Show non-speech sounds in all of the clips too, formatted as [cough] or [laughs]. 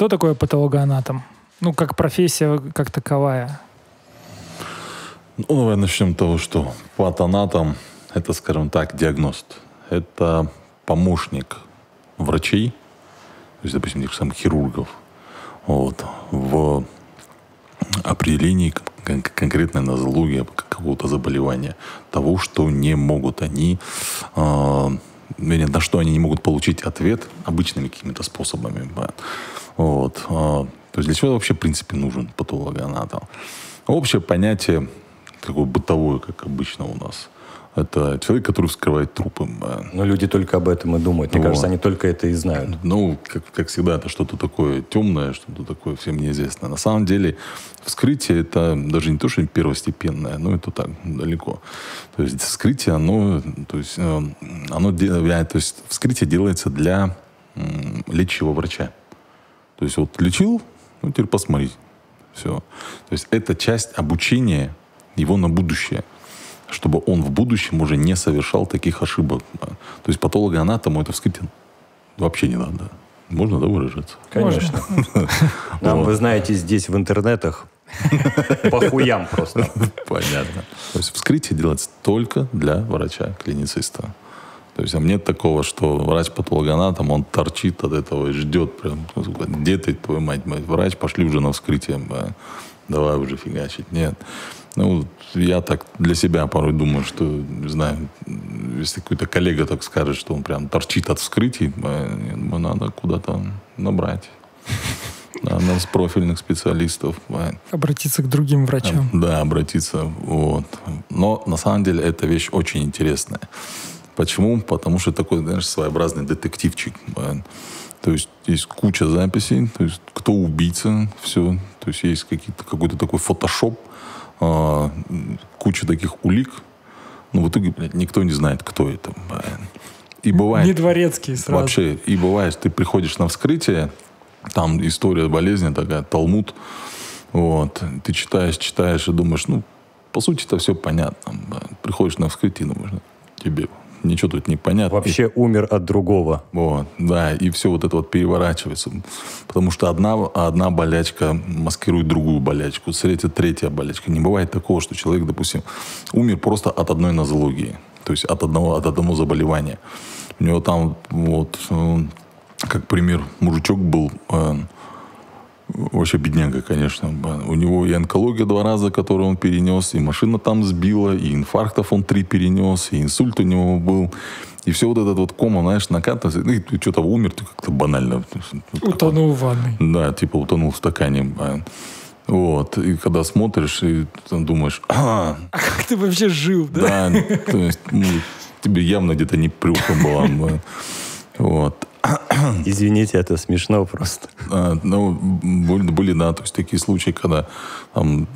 Кто такой патологоанатом? Ну, как профессия, как таковая. Ну, давай начнем с того, что патанатом – это, скажем так, диагност. Это помощник врачей, то есть, допустим, тех самых хирургов, вот, в определении кон- конкретной нозологии какого-то заболевания, того, что не могут они, э, на что они не могут получить ответ обычными какими-то способами. Вот. Э, то есть для чего вообще, в принципе, нужен патологоанатом? Общее понятие, такое бытовое, как обычно у нас – это человек, который вскрывает трупы. Но люди только об этом и думают. Мне вот. кажется, они только это и знают. Ну, как, как всегда, это что-то такое темное, что-то такое всем неизвестное. На самом деле, вскрытие это даже не то, что первостепенное, но это так, далеко. То есть вскрытие, оно, то есть, э, оно, то есть вскрытие делается для лечащего врача. То есть вот лечил, ну теперь посмотри. Все. То есть это часть обучения его на будущее чтобы он в будущем уже не совершал таких ошибок. То есть патологоанатому это вскрытие вообще не надо. Можно, да, выражаться? Конечно. Нам, вы знаете, здесь в интернетах по хуям просто. Понятно. То есть вскрытие делается только для врача-клинициста. То есть а нет такого, что врач-патологоанатом, он торчит от этого и ждет прям, где ты, твою мать, мать, врач, пошли уже на вскрытие, давай уже фигачить. Нет. Ну, я так для себя порой думаю, что, не знаю, если какой-то коллега так скажет, что он прям торчит от вскрытий, э, надо куда-то набрать. Надо с профильных специалистов. Обратиться к другим врачам. Да, обратиться. Вот. Но на самом деле эта вещь очень интересная. Почему? Потому что такой, знаешь, своеобразный детективчик. То есть есть куча записей, то есть кто убийца, все. То есть есть какие-то, какой-то такой фотошоп, а, куча таких улик, но в итоге, блядь, никто не знает, кто это. И бывает... Не дворецкий сразу. Вообще, и бывает, ты приходишь на вскрытие, там история болезни такая, талмуд, вот, ты читаешь, читаешь и думаешь, ну, по сути, это все понятно. Приходишь на вскрытие, думаешь, ну, тебе ничего тут не понятно. Вообще и, умер от другого. Вот, да, и все вот это вот переворачивается. Потому что одна, одна болячка маскирует другую болячку, третья, третья болячка. Не бывает такого, что человек, допустим, умер просто от одной нозологии, то есть от одного, от одного заболевания. У него там вот, э, как пример, мужичок был, э, Вообще бедняга, конечно. У него и онкология два раза, которую он перенес, и машина там сбила, и инфарктов он три перенес, и инсульт у него был. И все вот этот вот кома, знаешь, накатывается. Ну, и ты что-то умер, ты как-то банально. Утонул в ванной. Да, типа утонул в стакане. Вот. И когда смотришь, и ты думаешь, а, а как ты вообще жил, да? Да, то есть ну, тебе явно где-то не плюха была. Вот. [coughs] Извините, это смешно просто. А, ну, были, были, да, то есть такие случаи, когда там,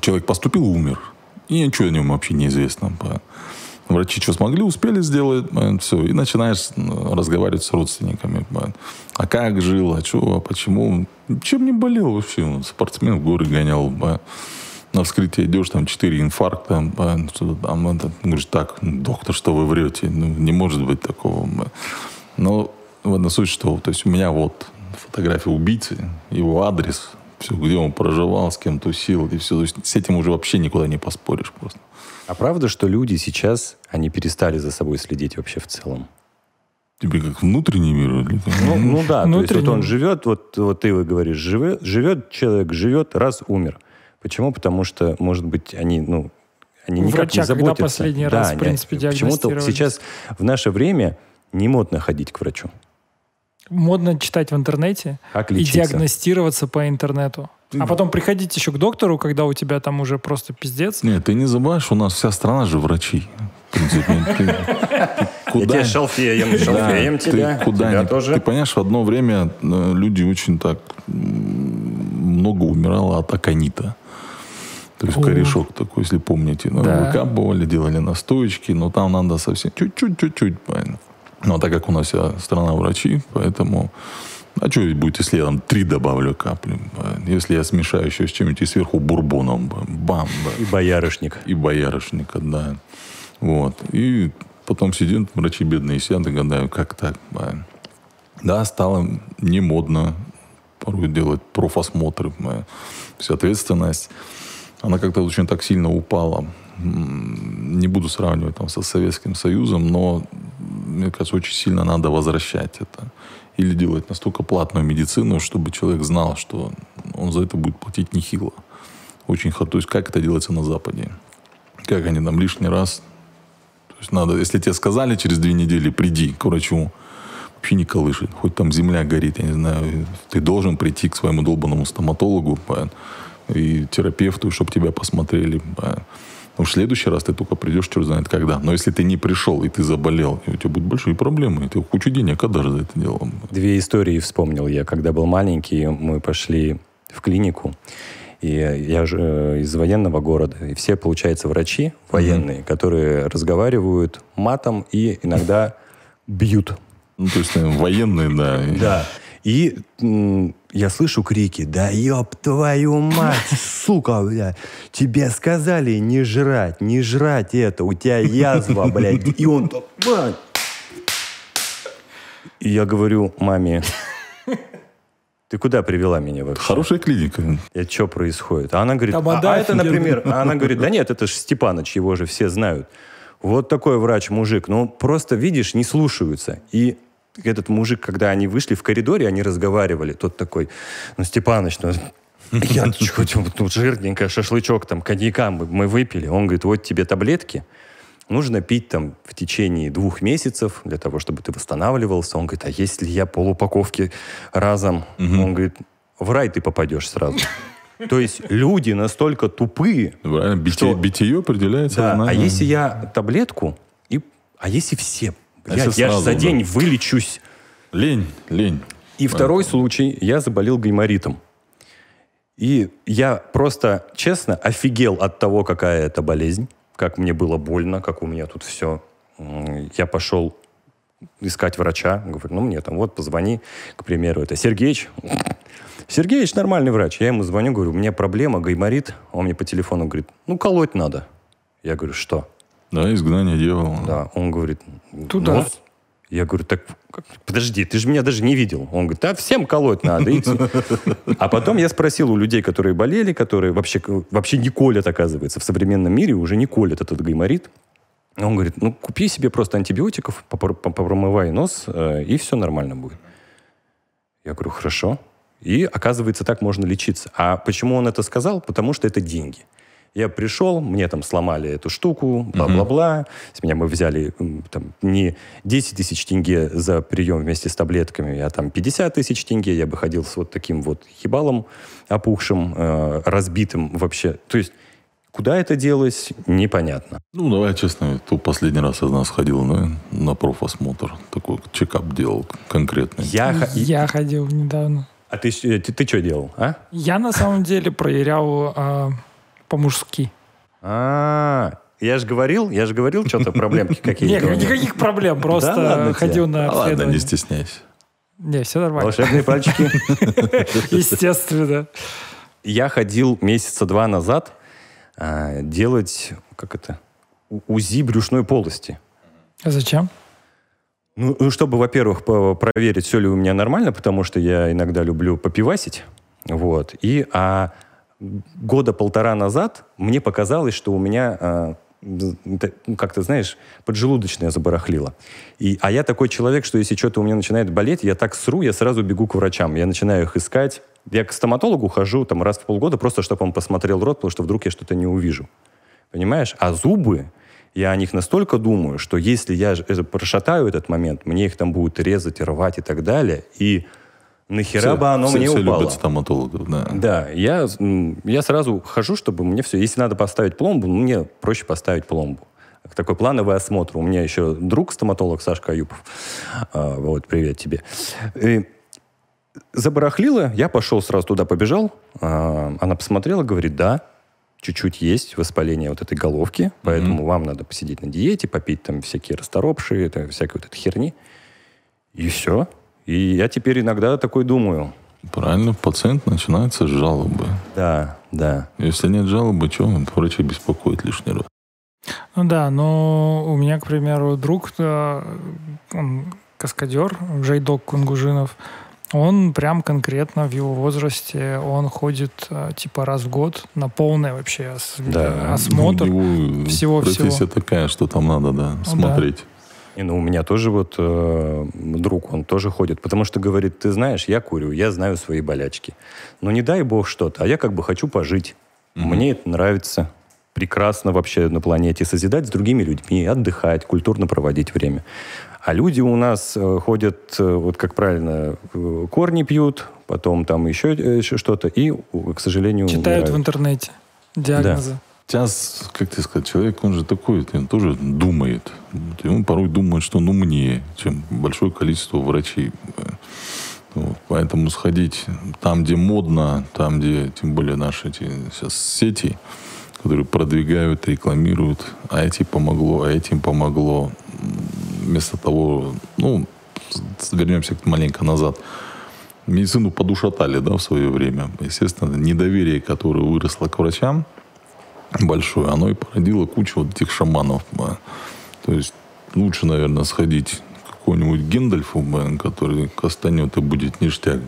человек поступил умер, и ничего о нем вообще не известно. Врачи что смогли, успели сделать, все. И начинаешь разговаривать с родственниками. А как жил, а что, а почему? Чем не болел вообще? Спортсмен в горы гонял. На вскрытие идешь, там четыре инфаркта, что-то там, это, говоришь, так, доктор, что вы врете? Ну, не может быть такого. Но в одном случае, что то есть у меня вот фотография убийцы, его адрес, все, где он проживал, с кем тусил, и все. То есть с этим уже вообще никуда не поспоришь просто. А правда, что люди сейчас, они перестали за собой следить вообще в целом? Тебе как внутренний мир? Или Ну, ну да, то есть вот он живет, вот, вот ты говоришь, живет, живет человек, живет, раз умер. Почему? Потому что, может быть, они, ну, они никак Врача, не заботятся. когда последний раз, да, в принципе, Почему-то сейчас в наше время не модно ходить к врачу. Модно читать в интернете как и диагностироваться по интернету. А потом приходить еще к доктору, когда у тебя там уже просто пиздец. Нет, ты не забываешь, у нас вся страна же врачи. В принципе, ты, куда... Я шалфеем, шалфеем да, тебя, ты куда тебя тоже. Ты понимаешь, в одно время э, люди очень так много умирало от аконита. То есть О. корешок такой, если помните. Ну, да. Выкапывали, делали настоечки, но там надо совсем чуть-чуть, чуть-чуть, правильно. Но так как у нас вся страна врачи, поэтому... А что будет, если я там три добавлю капли? Если я смешаю еще с чем-нибудь и сверху бурбоном, бам, да. И боярышник. И боярышника, да. Вот. И потом сидят врачи бедные сидят и гадают, как так? Да, стало не модно порой делать профосмотры. То есть ответственность, она как-то очень так сильно упала. Не буду сравнивать там со Советским Союзом, но, мне кажется, очень сильно надо возвращать это. Или делать настолько платную медицину, чтобы человек знал, что он за это будет платить нехило. Очень. То есть как это делается на Западе? Как они там лишний раз то есть надо, если тебе сказали через две недели, приди к врачу, вообще не колышет. Хоть там земля горит, я не знаю. Ты должен прийти к своему долбанному стоматологу и терапевту, чтобы тебя посмотрели. Потому что в следующий раз ты только придешь, черт знает когда. Но если ты не пришел, и ты заболел, и у тебя будут большие проблемы, и ты кучу денег отдашь за это дело. Две истории вспомнил я. Когда был маленький, мы пошли в клинику, и я же э, из военного города. И все, получается, врачи военные, mm-hmm. которые разговаривают матом и иногда [laughs] бьют. Ну, то есть, наверное, военные, да. Да. И я слышу крики, да ёб твою мать, [laughs] сука, блядь, тебе сказали не жрать, не жрать это, у тебя язва, блядь. И он так, И я говорю маме, ты куда привела меня вообще? Хорошая клиника. И что происходит? А она говорит, а, а это, например, а она говорит, да нет, это же Степаныч, его же все знают. Вот такой врач-мужик. Ну, просто, видишь, не слушаются. И этот мужик, когда они вышли в коридоре, они разговаривали. Тот такой, ну, Степаныч, ну, я [laughs] ну, жирненько, шашлычок, там, коньяка мы, мы выпили. Он говорит, вот тебе таблетки, нужно пить там в течение двух месяцев для того, чтобы ты восстанавливался. Он говорит, а если я полупаковки разом? Угу. Он говорит, в рай ты попадешь сразу. [laughs] То есть люди настолько тупые, Правильно, битие, что... битие определяется. Да, а если я таблетку, и... а если все? А я, я же за день да. вылечусь. Лень, лень. И Правильно. второй случай, я заболел гайморитом. И я просто, честно, офигел от того, какая это болезнь как мне было больно, как у меня тут все. Я пошел искать врача. Говорю, ну мне там, вот позвони, к примеру, это Сергеич. Сергеич нормальный врач. Я ему звоню, говорю, у меня проблема, гайморит. Он мне по телефону говорит, ну колоть надо. Я говорю, что? Да, изгнание дьявола. Да, он говорит, туда. Ну, я говорю, так подожди, ты же меня даже не видел. Он говорит, да, всем колоть надо. А потом я спросил у людей, которые болели, которые вообще, вообще не колят, оказывается, в современном мире уже не колят этот гайморит. Он говорит, ну, купи себе просто антибиотиков, промывай нос, э, и все нормально будет. Я говорю, хорошо. И оказывается, так можно лечиться. А почему он это сказал? Потому что это деньги. Я пришел, мне там сломали эту штуку, бла-бла-бла. Mm-hmm. С меня мы взяли там, не 10 тысяч тенге за прием вместе с таблетками, а там 50 тысяч тенге. Я бы ходил с вот таким вот хибалом опухшим, э, разбитым вообще. То есть Куда это делось, непонятно. Ну, давай честно, то последний раз из нас ходил на, на профосмотр. Такой чекап делал конкретный. Я, я ходил недавно. А ты, ты, ты, ты что делал, а? Я на самом деле проверял а, по-мужски. А, я же говорил, я же говорил, что-то проблемки [laughs] какие-то. Нет, никаких проблем, просто ходил на Ладно, не стесняйся. Не, все нормально. Волшебные пальчики. [laughs] Естественно. Я ходил месяца два назад а, делать, как это, УЗИ брюшной полости. А зачем? Ну, ну чтобы, во-первых, проверить, все ли у меня нормально, потому что я иногда люблю попивасить. Вот. И, а года полтора назад мне показалось, что у меня э, ну, как-то, знаешь, поджелудочная забарахлила. И, а я такой человек, что если что-то у меня начинает болеть, я так сру, я сразу бегу к врачам. Я начинаю их искать. Я к стоматологу хожу там раз в полгода, просто чтобы он посмотрел рот, потому что вдруг я что-то не увижу. Понимаешь? А зубы, я о них настолько думаю, что если я прошатаю этот момент, мне их там будут резать, рвать и так далее, и Нахера все, бы оно все, мне все упало? любят стоматологов, да. Да, я, я сразу хожу, чтобы мне все... Если надо поставить пломбу, ну, мне проще поставить пломбу. Такой плановый осмотр. У меня еще друг стоматолог Сашка Аюпов. А, вот, привет тебе. И забарахлило, я пошел сразу туда, побежал. А, она посмотрела, говорит, да, чуть-чуть есть воспаление вот этой головки, поэтому mm-hmm. вам надо посидеть на диете, попить там всякие расторопшие, это, всякой вот этой херни. И все. И я теперь иногда такой думаю. Правильно, пациент начинается с жалобы. Да, да. Если нет жалобы, что врача беспокоит лишний раз? Ну да, но у меня, к примеру, друг, он каскадер, Жайдок Кунгужинов, Он прям конкретно в его возрасте, он ходит э, типа раз в год на полный вообще ос- Да. осмотр У него всего-всего. профессия такая, что там надо, да, да. И, ну, у меня тоже вот э, друг, он тоже ходит, потому что говорит, ты знаешь, я курю, я знаю свои болячки. Но не дай бог что-то, а я как бы хочу пожить. Мне это нравится. Прекрасно вообще на планете созидать с другими людьми, отдыхать, культурно проводить время. А люди у нас э, ходят, э, вот как правильно, э, корни пьют, потом там еще, еще что-то, и, к сожалению, Читают в умирают. интернете диагнозы. Сейчас, как тебе сказать, человек, он же такой, он тоже думает. И он порой думает, что он умнее, чем большое количество врачей. Вот, Поэтому сходить там, где модно, там, где, тем более наши эти сейчас сети, которые продвигают, рекламируют, а эти помогло, а этим помогло. Вместо того, ну, вернемся маленько назад. Медицину подушатали, да, в свое время. Естественно, недоверие, которое выросло к врачам, большое, оно и породило кучу вот этих шаманов. ба. То есть лучше, наверное, сходить к какому-нибудь Гендальфу, который кастанет и будет ништяк,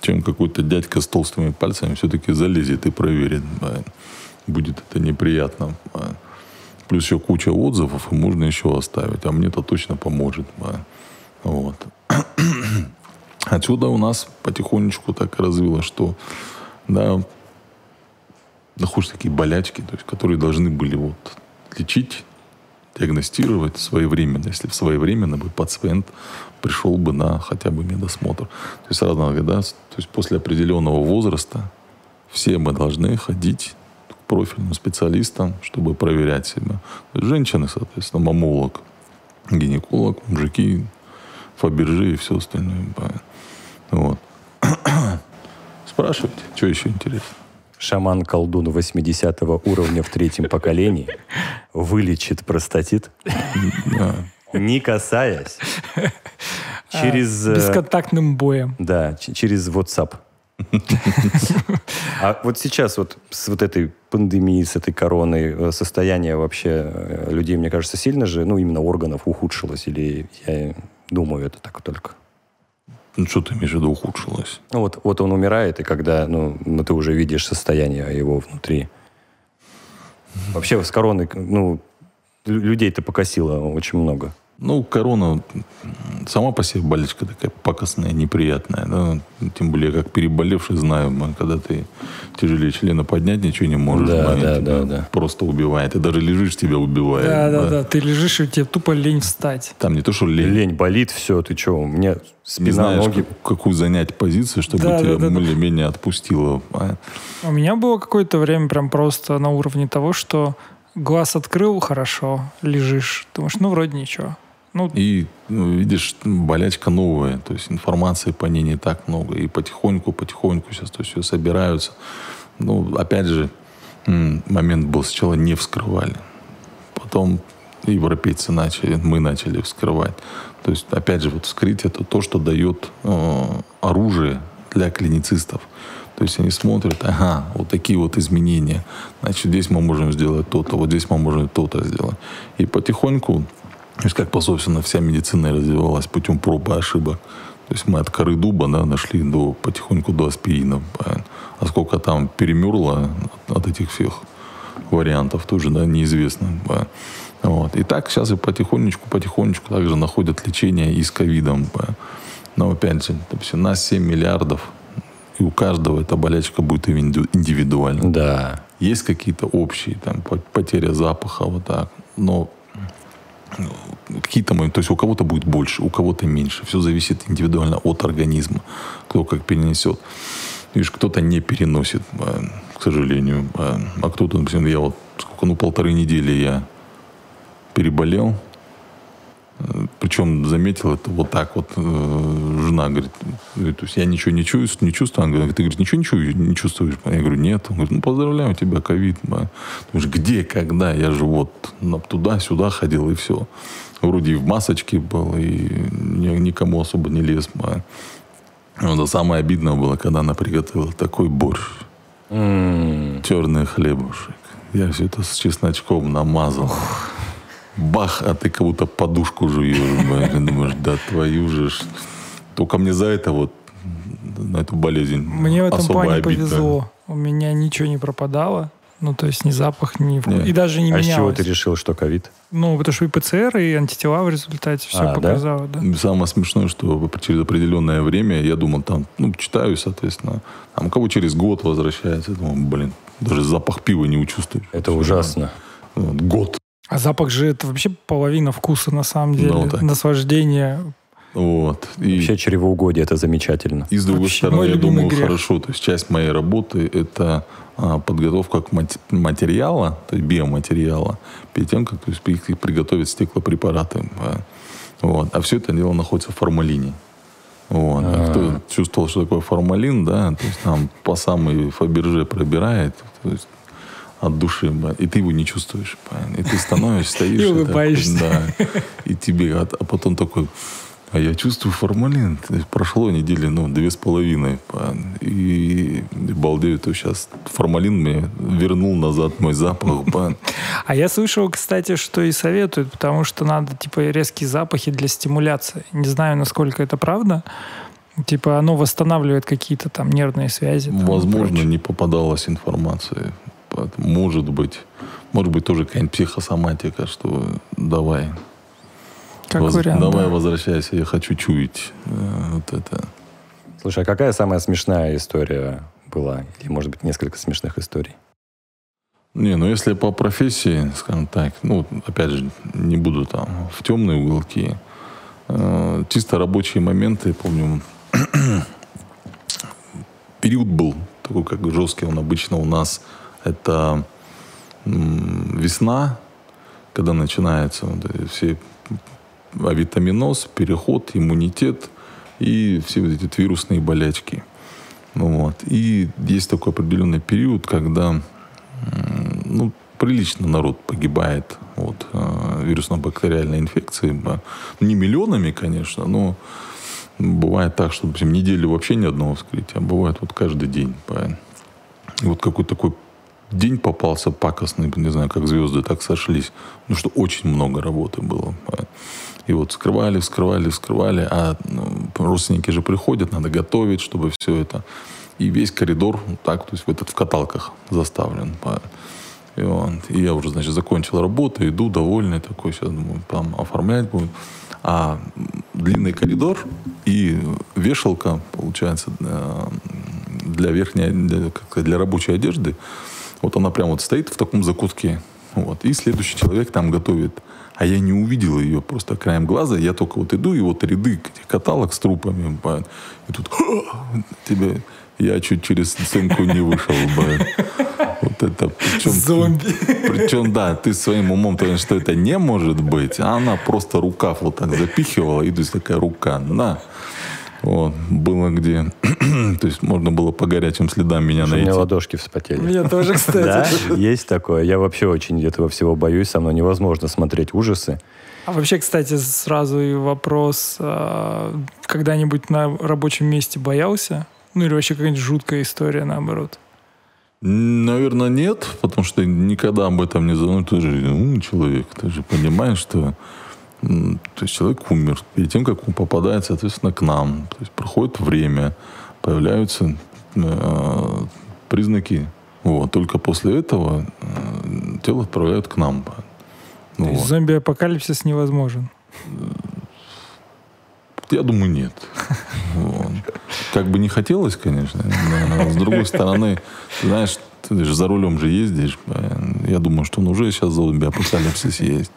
чем какой-то дядька с толстыми пальцами все-таки залезет и проверит. Будет это неприятно. Плюс еще куча отзывов, и можно еще оставить. А мне это точно поможет. Вот. [clears throat] Отсюда у нас потихонечку так развилось, что да, находишь такие болячки, то есть, которые должны были вот лечить, диагностировать своевременно, если в своевременно бы пациент пришел бы на хотя бы медосмотр. То есть сразу надо, да, то есть после определенного возраста все мы должны ходить к профильным специалистам, чтобы проверять себя. Женщины, соответственно, мамолог, гинеколог, мужики, фабержи и все остальное. Вот. [coughs] Спрашивайте, что еще интересно. Шаман-колдун 80 уровня в третьем поколении вылечит простатит, не касаясь, через... э, Бесконтактным боем. Да, через WhatsApp. А вот сейчас вот с вот этой пандемией, с этой короной, э, состояние вообще э, людей, мне кажется, сильно же, ну, именно органов ухудшилось, или я думаю, это так только. Ну, что ты имеешь в виду ухудшилось? Ну, вот, вот он умирает, и когда, ну, ну, ты уже видишь состояние его внутри. Вообще с короной, ну, лю- людей-то покосило очень много. Ну, корона сама по себе болячка такая пакостная, неприятная. да. Тем более, как переболевший знаю, когда ты тяжелее члена поднять, ничего не можешь. Да, да, тебя да, да. Просто убивает. Ты даже лежишь, тебя убивает. Да, да, да. да. Ты лежишь, и тебе тупо лень встать. Там не то, что лень. Лень болит, все, ты что, мне Не спина, знаешь, ноги... как- какую занять позицию, чтобы Да, тебя да, да, да. более-менее отпустило. а. У меня было какое-то время прям просто на уровне того, что глаз открыл, хорошо, лежишь. Думаешь, ну, вроде ничего. Ну, И ну, видишь, болячка новая, то есть информации по ней не так много. И потихоньку, потихоньку сейчас то есть все собираются. Ну, опять же, момент был, сначала не вскрывали. Потом европейцы начали, мы начали вскрывать. То есть, опять же, вот вскрытие это то, что дает э, оружие для клиницистов. То есть они смотрят, ага, вот такие вот изменения. Значит, здесь мы можем сделать то-то, вот здесь мы можем то-то сделать. И потихоньку, то есть как, по собственно, вся медицина развивалась путем проб и ошибок. То есть мы от коры дуба да, нашли до, потихоньку до аспирина. А сколько там перемерло от, этих всех вариантов, тоже да, неизвестно. Вот. И так сейчас и потихонечку, потихонечку также находят лечение и с ковидом. Но опять же, допустим, нас 7 миллиардов, и у каждого эта болячка будет инди- индивидуальна. Да. Есть какие-то общие, там, по- потеря запаха, вот так. Но какие-то моменты, то есть у кого-то будет больше, у кого-то меньше. Все зависит индивидуально от организма, кто как перенесет. Видишь, кто-то не переносит, а, к сожалению. А а кто-то, например, я вот сколько, ну, полторы недели я переболел. Причем заметил это вот так вот. э, Жена говорит, э, то есть я ничего не чувствую, не чувствую. Она говорит, ты говорит, ничего, ничего не чувствуешь? Я говорю, нет. Он говорит, ну поздравляю, тебя ковид. ба». Думаешь, где, когда? Я же вот туда-сюда ходил и все. Вроде и в масочке был, и ни- никому особо не лез. Вот, а самое обидное было, когда она приготовила такой борщ. М, Черный хлебушек. Я все это с чесночком намазал. Бах, а ты как будто подушку жуешь. Думаешь, да твою же ж. Только мне за это вот на эту болезнь. Мне в этом особо плане обидно. повезло. У меня ничего не пропадало. Ну, то есть ни запах, ни вкус. Не. И даже не а с чего менялось. ты решил, что ковид? Ну, потому что и ПЦР, и антитела в результате все А, да? показало, да? Самое смешное, что через определенное время, я думал, там, ну, читаю, соответственно, там, у кого через год возвращается, я думаю, блин, даже запах пива не учувствуешь. Это ужасно. Вот, год. А запах же это вообще половина вкуса на самом деле. Ну, так. Наслаждение. Вот. И, Вообще чревоугодие, это замечательно. и с другой вообще стороны, я думаю, грех. хорошо, то есть часть моей работы это а, подготовка к материала, то есть биоматериала, перед тем, как то есть, при- приготовить стеклопрепараты. а. Вот. А все это дело находится в формалине. Вот. А кто чувствовал, что такое формалин, да, то есть там по самой Фаберже пробирает, то есть от души, и ты его не чувствуешь. И ты становишься, [laughs] стоишь. И улыбаешься. да, и тебе, а, а потом такой, а я чувствую формалин. Прошло недели, ну, две с половиной. И, балдею, то сейчас формалин мне вернул назад мой запах. понятно? [laughs] А я слышал, кстати, что и советуют, потому что надо, типа, резкие запахи для стимуляции. Не знаю, насколько это правда. Типа, оно восстанавливает какие-то там нервные связи. там, Возможно, не попадалась информация. Может быть. Может быть, тоже какая-нибудь психосоматика, что давай. Как воз- вариант, давай да. возвращайся, я хочу чуять э, вот это. Слушай, а какая самая смешная история была? Или, может быть, несколько смешных историй? Не, ну если по профессии, скажем так, ну, опять же, не буду там в темные уголки. Э, чисто рабочие моменты, помню, [clears throat] период был такой, как жесткий он обычно у нас. Это весна, когда начинается вот все авитаминоз, переход, иммунитет и все вот эти вирусные болячки. Ну вот. И есть такой определенный период, когда ну, прилично народ погибает от э, вирусно-бактериальной инфекции. Ба- Не миллионами, конечно, но бывает так, что, допустим, неделю вообще ни одного вскрытия, а бывает вот каждый день. И вот какой-то такой день попался пакостный, не знаю, как звезды так сошлись. Ну, что очень много работы было. И вот скрывали, вскрывали, вскрывали, а ну, родственники же приходят, надо готовить, чтобы все это. И весь коридор так, то есть в этот в каталках заставлен. И, вот, и я уже, значит, закончил работу, иду довольный такой, сейчас думаю, там оформлять будет. А длинный коридор и вешалка, получается, э, для верхней, для, для рабочей одежды, вот она прям вот стоит в таком закутке. Вот. И следующий человек там готовит. А я не увидел ее просто краем глаза. Я только вот иду, и вот ряды этих каталог с трупами. бывает. И тут тебе... Я чуть через стенку не вышел. бывает. Вот это... Причем, Зомби. причем, да, ты своим умом понимаешь, что это не может быть. А она просто рукав вот так запихивала. И то есть такая рука. На. Вот. Было где... [clears throat] то есть можно было по горячим следам меня У найти. меня ладошки вспотели. Меня тоже, [laughs] Да, кстати. есть такое. Я вообще очень этого всего боюсь. Со мной невозможно смотреть ужасы. А вообще, кстати, сразу и вопрос. а, Когда-нибудь на рабочем месте боялся? Ну или вообще какая-нибудь жуткая история, наоборот? Наверное, нет, потому что никогда об этом не задумываюсь. Ты же умный человек, ты же понимаешь, что то есть человек умер. Перед тем, как он попадает, соответственно, к нам. То есть проходит время, появляются э, признаки. Вот. Только после этого э, тело отправляют к нам. То есть зомби-апокалипсис невозможен. Я думаю, нет. [laughs] Вот. Как бы не хотелось, конечно. но с другой стороны, ты знаешь, ты же за рулем же ездишь. э, Я думаю, что ну, уже сейчас зомби-апокалипсис есть.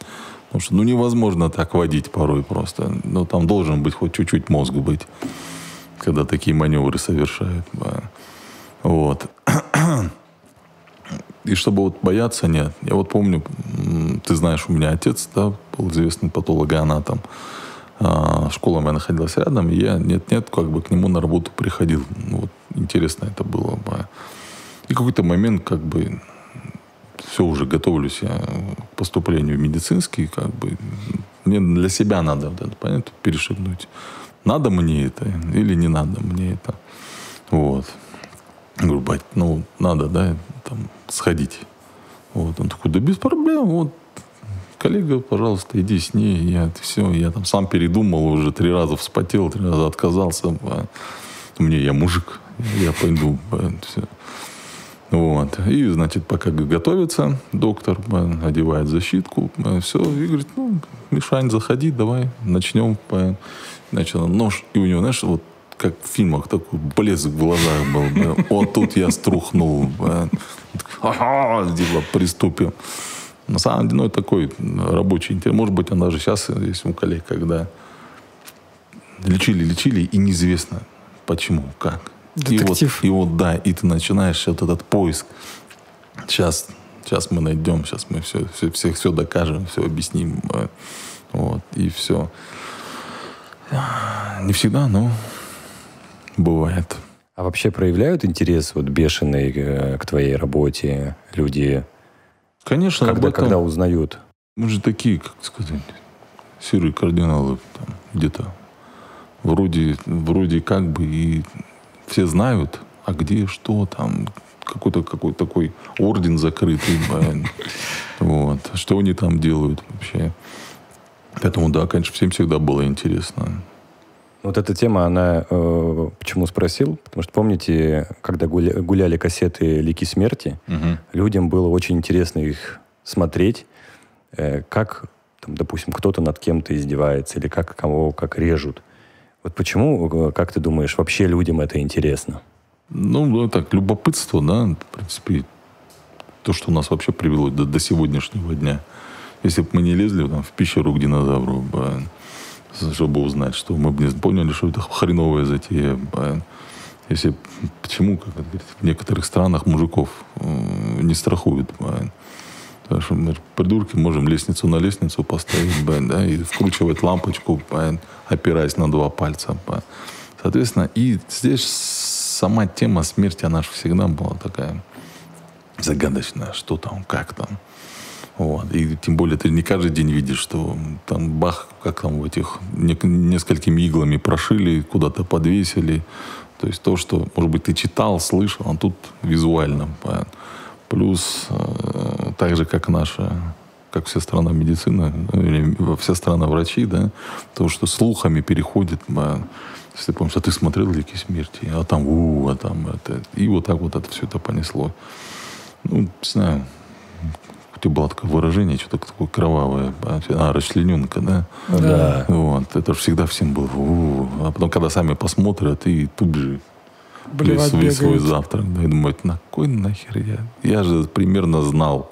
Потому что ну, невозможно так водить порой просто. Ну, там должен быть хоть чуть-чуть мозг быть, когда такие маневры совершают. Вот. И чтобы вот бояться, нет. Я вот помню, ты знаешь, у меня отец, да, был известный патологоанатом. А, Школа моя находилась рядом, и я нет-нет, как бы к нему на работу приходил. Ну, вот интересно это было. бы. И какой-то момент, как бы, все, уже готовлюсь я к поступлению в медицинский, как бы, мне для себя надо, вот это, понятно, перешагнуть. Надо мне это или не надо мне это. Вот. Говорю, бать, ну, надо, да, там, сходить. Вот. Он такой, да без проблем, вот, коллега, пожалуйста, иди с ней. Я, все, я там сам передумал уже, три раза вспотел, три раза отказался. а. мне я мужик, я пойду. Все. Вот. И, значит, пока готовится, доктор одевает защитку, все, и говорит, ну, Мишань, заходи, давай, начнем. Значит, нож, и у него, знаешь, вот как в фильмах такой блеск в глазах был. Да. Вот тут я струхнул. Ага, типа, приступим. На самом деле, ну, это такой рабочий интерес. Может быть, он даже сейчас есть у коллег, когда лечили, лечили, и неизвестно, почему, как. Детектив. И вот, и вот, да, и ты начинаешь вот этот поиск. Сейчас, сейчас мы найдем, сейчас мы все, все, все, все докажем, все объясним. Вот, и все. Не всегда, но бывает. А вообще проявляют интерес вот бешеный э, к твоей работе люди? Конечно, когда, этом... когда узнают. Мы же такие, как сказать, серые кардиналы там, где-то. Вроде, вроде как бы и все знают, а где, что там, какой-то какой такой орден закрытый. [laughs] Вот. Что они там делают вообще. Поэтому, да, конечно, всем всегда было интересно. Вот эта тема, она э, почему спросил? Потому что помните, когда гуля, гуляли кассеты «Лики смерти», угу. людям было очень интересно их смотреть, э, как, там, допустим, кто-то над кем-то издевается, или как кого как режут. Вот почему, э, как ты думаешь, вообще людям это интересно? Ну, ну так, любопытство, да, в принципе, то, что нас вообще привело до, до сегодняшнего дня. Если бы мы не лезли там, в пещеру к динозавру, чтобы узнать, что мы бы поняли, что это хреновая затея. Если, почему, как говорит, в некоторых странах мужиков э, не страхуют. Потому что мы придурки можем лестницу на лестницу поставить, бэн, да, и вкручивать лампочку, бэн, опираясь на два пальца. Бэн. Соответственно, и здесь сама тема смерти, она же всегда была такая загадочная. Что там, как там. Вот. И тем более ты не каждый день видишь, что там бах, как там в этих не, несколькими иглами прошили, куда-то подвесили. То есть то, что, может быть, ты читал, слышал, а тут визуально. Понятно? Плюс, э, так же, как наша, как вся страна медицины, или вся страна врачи, да, то, что слухами переходит, да, если ты помнишь, а ты смотрел «Лики смерти», а там, у, а там это. И вот так вот это все это понесло. Ну, не знаю, у тебя было такое выражение, что-то такое кровавое. А, расчлененка, да? Да. Вот. Это же всегда всем было. У-у-у. А потом, когда сами посмотрят, и тут же Блевать свой, свой завтрак. Да, и думают, на кой нахер я? Я же примерно знал,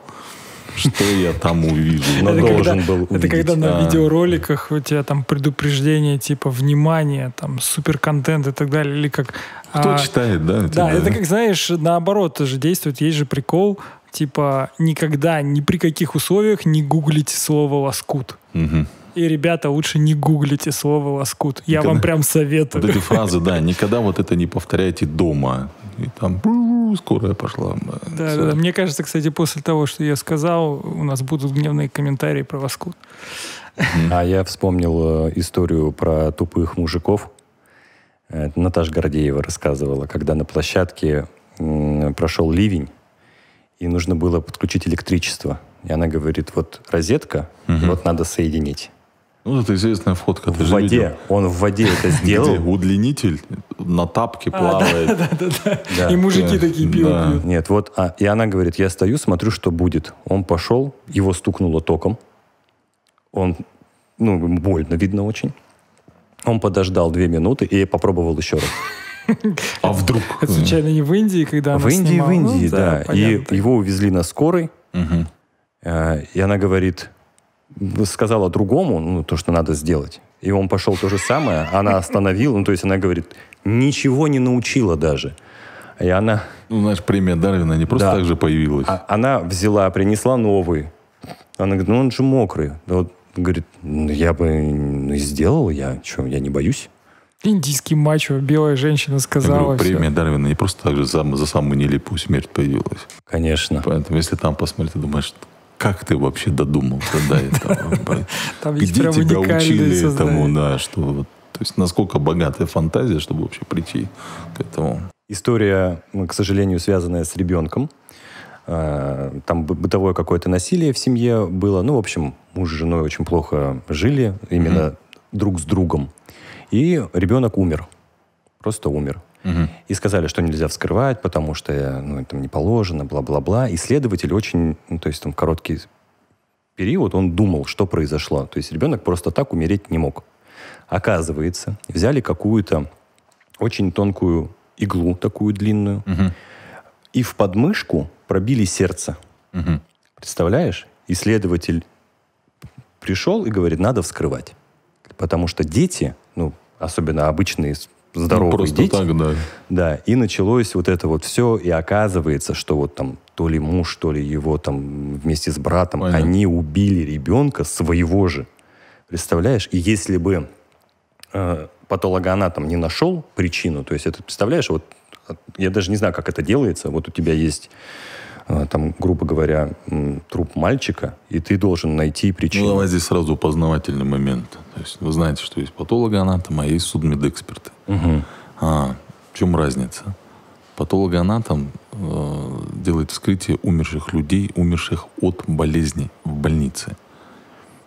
что я там увижу. Но это должен когда, был увидеть. Это когда на а. видеороликах у тебя там предупреждение типа внимание, там суперконтент и так далее, или как... Кто а, читает, да? Да, это как, знаешь, наоборот же действует. Есть же прикол, типа никогда, ни при каких условиях не гуглите слово «лоскут». Угу. И, ребята, лучше не гуглите слово «лоскут». Я никогда, вам прям советую. Вот эти фразы, да, [laughs] никогда вот это не повторяйте дома. И там скорая пошла. Да, да, да. Мне кажется, кстати, после того, что я сказал, у нас будут гневные комментарии про «лоскут». А я вспомнил э, историю про тупых мужиков. Наташа Гордеева рассказывала, когда на площадке прошел ливень, и нужно было подключить электричество. И она говорит, вот розетка, угу. вот надо соединить. Ну, это известная фотка. В воде. Видел? Он в воде это [laughs] сделал. Где удлинитель на тапке а, плавает. Да, да, да, да. И мужики такие пьют. Нет, вот. А, и она говорит, я стою, смотрю, что будет. Он пошел, его стукнуло током. Он, ну, больно видно очень. Он подождал две минуты и попробовал еще раз. А вдруг? Это случайно не в Индии, когда В Индии, в Индии, ну, да. И его увезли на скорой. Э, и она говорит, сказала другому, ну, то, что надо сделать. И он пошел то же самое, она остановила, ну, то есть она говорит, ничего не научила даже. И она... Ну, знаешь, премия Дарвина не просто да. так же появилась. А, она взяла, принесла новый. Она говорит, ну, он же мокрый. Вот, говорит, ну, я бы ну, сделал, я что, я не боюсь. Индийский мачо, белая женщина сказала. говорю, премия все. Дарвина не просто так же за, за самую нелепую смерть появилась. Конечно. Поэтому, если там посмотреть, ты думаешь, как ты вообще додумался до [laughs] этого? Где тебя учили этому, да, что то есть насколько богатая фантазия, чтобы вообще прийти к этому. История, к сожалению, связанная с ребенком. А, там бытовое какое-то насилие в семье было. Ну, в общем, муж с женой очень плохо жили, именно друг с другом. И ребенок умер. Просто умер. Угу. И сказали, что нельзя вскрывать, потому что ну, это не положено, бла-бла-бла. Исследователь очень, ну, то есть там короткий период, он думал, что произошло. То есть ребенок просто так умереть не мог. Оказывается, взяли какую-то очень тонкую иглу, такую длинную, угу. и в подмышку пробили сердце. Угу. Представляешь? Исследователь пришел и говорит, надо вскрывать. Потому что дети, ну, особенно обычные здоровые ну, просто дети. Так, да. Да, и началось вот это вот все, и оказывается, что вот там то ли муж, то ли его там вместе с братом, Понятно. они убили ребенка своего же. Представляешь? И если бы э, патологоанатом не нашел причину, то есть это, представляешь, вот я даже не знаю, как это делается, вот у тебя есть э, там, грубо говоря, труп мальчика, и ты должен найти причину. Ну, давай здесь сразу познавательный момент. То есть вы знаете, что есть патологоанатом, а есть судмедэксперты. Угу. А, в чем разница? Патологоанатом э, делает вскрытие умерших людей, умерших от болезни в больнице.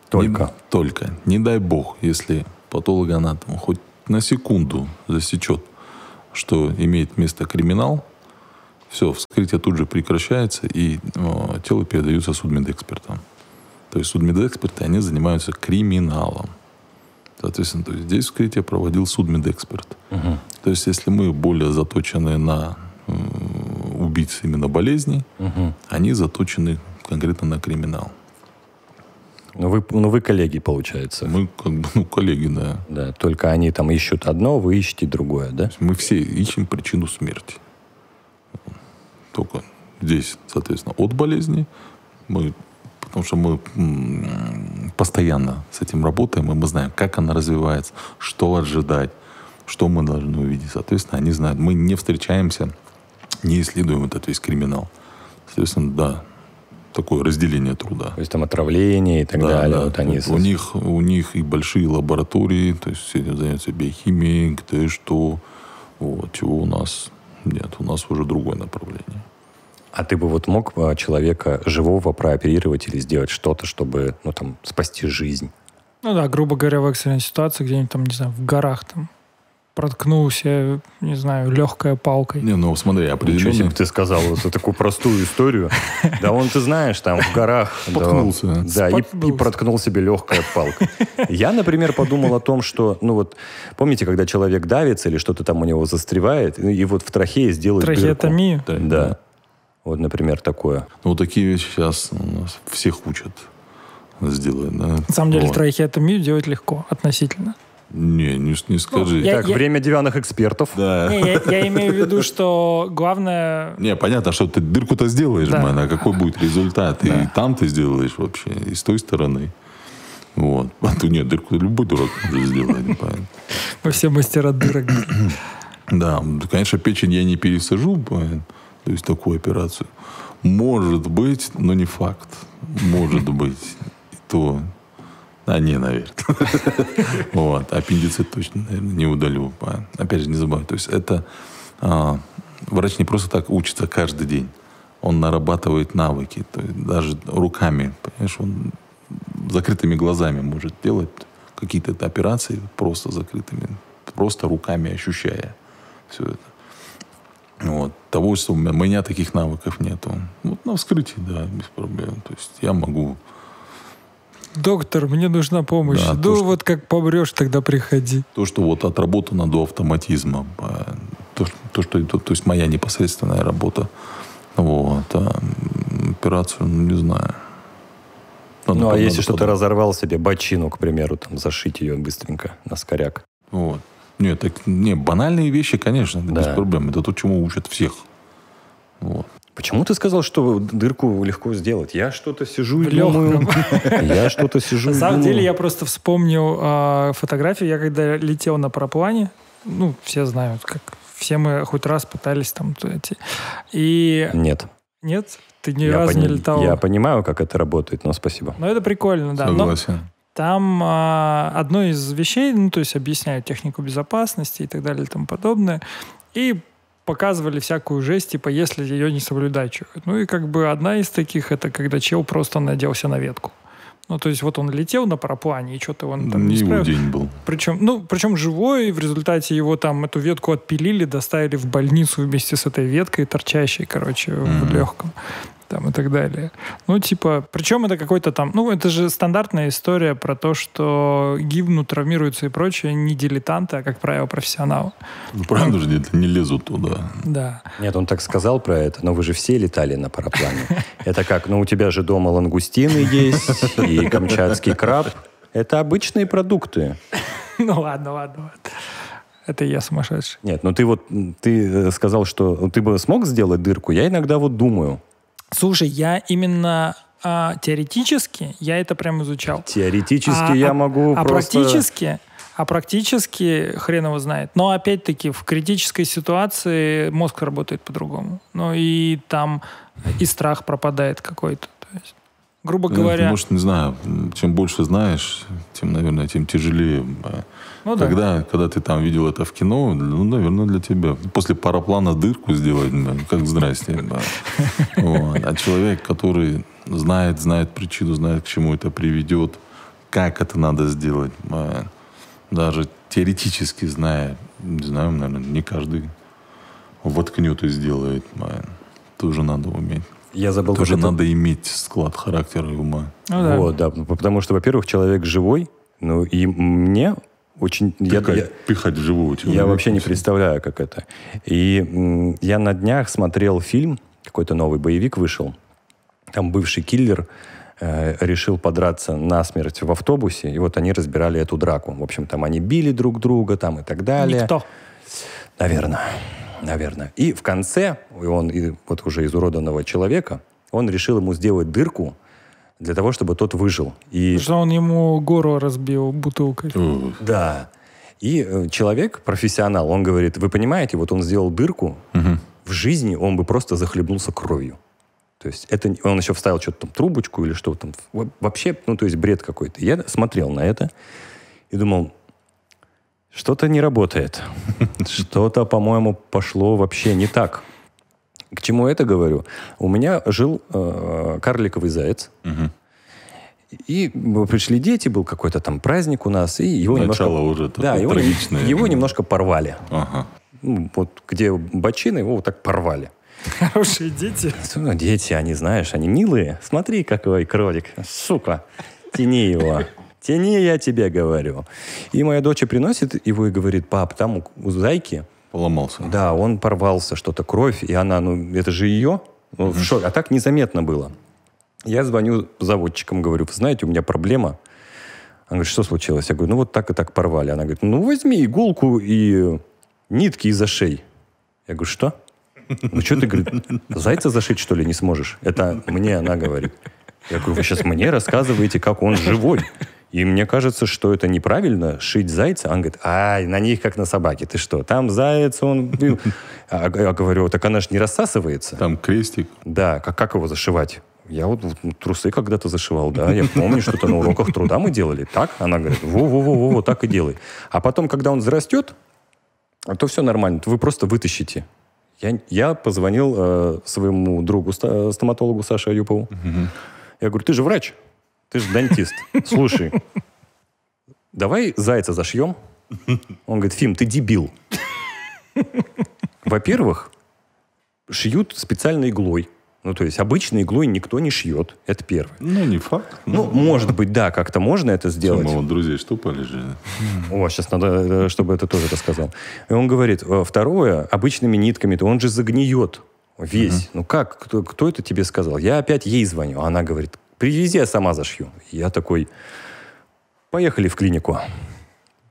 Только? Не, только. Не дай бог, если патологоанатом хоть на секунду засечет, что имеет место криминал, все, вскрытие тут же прекращается, и э, тело передается судмедэкспертам. То есть судмедэксперты, они занимаются криминалом. Соответственно, то есть здесь вскрытие проводил судмедэксперт. Угу. То есть если мы более заточены на убийц именно болезней, угу. они заточены конкретно на криминал. Ну вы, ну, вы коллеги, получается. Мы как бы, ну, коллеги, да. Да, только они там ищут одно, вы ищете другое, да? Мы все ищем причину смерти. Только здесь, соответственно, от болезни мы потому что мы постоянно с этим работаем, и мы знаем, как она развивается, что ожидать, что мы должны увидеть. Соответственно, они знают. Мы не встречаемся, не исследуем этот весь криминал. Соответственно, да, такое разделение труда. То есть там отравление и так да, далее. Да. Вот они у, них, у них и большие лаборатории, то есть все занимаются биохимией, где что, вот, чего у нас нет. У нас уже другое направление. А ты бы вот мог а, человека живого прооперировать или сделать что-то, чтобы, ну, там, спасти жизнь? Ну да, грубо говоря, в экстренной ситуации, где-нибудь там, не знаю, в горах там, проткнулся, не знаю, легкой палкой. Не, ну смотри, определенно... Ничего себе ты сказал вот такую простую историю. Да он, ты знаешь, там в горах... Споткнулся. Да, и проткнул себе легкая палка. Я, например, подумал о том, что, ну вот, помните, когда человек давится или что-то там у него застревает, и вот в трахее сделать Трахеотомию? Да. Вот, например, такое. Ну, вот такие вещи сейчас у нас всех учат сделать, да. На самом деле, вот. трахеотомию делать легко, относительно. Не, не, не скажи. Ну, я, так, я, время диванных экспертов. Да. Не, я, я имею в виду, [laughs] что главное... Не, понятно, что ты дырку-то сделаешь, да. man, а какой будет результат? Да. И там ты сделаешь вообще, и с той стороны. Вот. А то нет, дырку любой дурак может сделать. Мы все мастера дырок. Да, конечно, печень я не пересажу, понятно то есть такую операцию. Может быть, но не факт. Может быть. То... А, не, наверное. Вот. Аппендицит точно, наверное, не удалю. Опять же, не забывай. То есть это... А, врач не просто так учится каждый день. Он нарабатывает навыки. То есть даже руками, понимаешь, он закрытыми глазами может делать какие-то операции просто закрытыми, просто руками ощущая все это. Вот. Того, что у меня таких навыков нету. Вот на вскрытии, да, без проблем. То есть я могу... Доктор, мне нужна помощь. Да, ну, то, вот как помрешь, тогда приходи. То, что вот отработано до автоматизма. То, то что то, то есть моя непосредственная работа. Вот. А операцию, ну, не знаю. Надо, ну, а если что-то разорвал себе бочину, к примеру, там, зашить ее быстренько на скоряк. Вот. Нет, так, не, банальные вещи, конечно, да. без проблем. Это то, чему учат всех. Вот. Почему ты сказал, что дырку легко сделать? Я что-то сижу и думаю... [laughs] Я что-то сижу На самом деле, я просто вспомнил а, фотографию. Я когда летел на параплане, ну, все знают, как все мы хоть раз пытались там эти. И... Нет. Нет? Ты ни разу не летал? Я понимаю, как это работает, но спасибо. Ну, это прикольно, да. Согласен. Там а, одно из вещей, ну, то есть объясняют технику безопасности и так далее и тому подобное. И показывали всякую жесть, типа, если ее не соблюдать. Ну и как бы одна из таких, это когда чел просто наделся на ветку. Ну, то есть вот он летел на параплане, и что-то он там не, не его день был. Причем, ну, причем живой, и в результате его там эту ветку отпилили, доставили в больницу вместе с этой веткой торчащей, короче, mm-hmm. в легком там и так далее. Ну, типа, причем это какой-то там, ну, это же стандартная история про то, что гибнут, травмируются и прочее не дилетанты, а, как правило, профессионалы. Ну, правда же, не лезут туда. Да. Нет, он так сказал про это, но вы же все летали на параплане. Это как, ну, у тебя же дома лангустины есть и камчатский краб. Это обычные продукты. Ну, ладно, ладно, ладно. Это я сумасшедший. Нет, ну ты вот, ты э, сказал, что ты бы смог сделать дырку. Я иногда вот думаю, Слушай, я именно а, теоретически я это прям изучал. Теоретически а, я могу а, просто... А практически, а практически хрен его знает. Но опять-таки в критической ситуации мозг работает по-другому. Ну и там и страх пропадает какой-то. То есть, грубо ну, говоря... Может, не знаю, чем больше знаешь, тем, наверное, тем тяжелее ну, Тогда, да. когда ты там видел это в кино, ну, наверное, для тебя. После параплана дырку сделать, как здрасте. [laughs] Вот. А человек, который знает, знает причину, знает, к чему это приведет, как это надо сделать, даже теоретически зная, не знаю, наверное, не каждый воткнет и сделает. Тоже надо уметь. Я забыл, Тоже это... надо иметь склад характера и ума. Ну, да. Вот, да. Потому что, во-первых, человек живой, ну и мне очень... Пихать, я, пихать вживую. Я вообще не представляю, как это. И я на днях смотрел фильм, какой-то новый боевик вышел. Там бывший киллер э, решил подраться насмерть в автобусе, и вот они разбирали эту драку. В общем, там они били друг друга там и так далее. Никто. Наверное. Наверное. И в конце, он вот уже изуродованного человека, он решил ему сделать дырку, для того, чтобы тот выжил. И... Потому что он ему гору разбил бутылкой. Да. И э, человек, профессионал, он говорит, вы понимаете, вот он сделал дырку, угу. в жизни он бы просто захлебнулся кровью. То есть это он еще вставил что-то там, трубочку или что-то там. Вообще, ну, то есть бред какой-то. Я смотрел на это и думал, что-то не работает. [laughs] Что-то, по-моему, пошло вообще не так. К чему это говорю? У меня жил э, карликовый заяц. Угу. И пришли дети, был какой-то там праздник у нас, и его Начало немножко... уже да, его, его немножко порвали. Ага. Ну, вот где бочины, его вот так порвали. Хорошие дети. Ну, дети, они, знаешь, они милые. Смотри, какой кролик. Сука, тяни его. Тяни, я тебе говорю. И моя дочь приносит его и говорит, пап, там у, у зайки Поломался. Да, он порвался, что-то кровь, и она, ну, это же ее. Ну, в шоке. А так незаметно было. Я звоню заводчикам, говорю, вы знаете, у меня проблема. Она говорит, что случилось? Я говорю, ну вот так и так порвали. Она говорит, ну возьми иголку и нитки из шеи. Я говорю, что? Ну что ты, говорит, зайца зашить, что ли, не сможешь? Это мне она говорит. Я говорю, вы сейчас мне рассказываете, как он живой. И мне кажется, что это неправильно, шить зайца. Он говорит, ай, на них как на собаке. Ты что, там заяц, он... [laughs] А я говорю, так она же не рассасывается. Там крестик. Да, как, как его зашивать? Я вот трусы когда-то зашивал, да, я помню, что-то на уроках труда мы делали. Так? Она говорит, во-во-во, вот так и делай. А потом, когда он зарастет, то все нормально, вы просто вытащите. Я, я позвонил э, своему другу, стоматологу Саше Аюпову. Угу. Я говорю, ты же врач. Ты же дантист. Слушай, давай зайца зашьем. Он говорит, Фим, ты дебил. Во-первых, шьют специальной иглой. Ну, то есть обычной иглой никто не шьет. Это первое. Ну, не факт. Ну, ну может быть, да, как-то можно это сделать. Мы вот друзей штупали же. О, сейчас надо, э, чтобы это тоже рассказал. И он говорит, «Э, второе, обычными нитками-то он же загниет весь. Угу. Ну как, кто, кто это тебе сказал? Я опять ей звоню. Она говорит, Привези, я сама зашью. Я такой, поехали в клинику.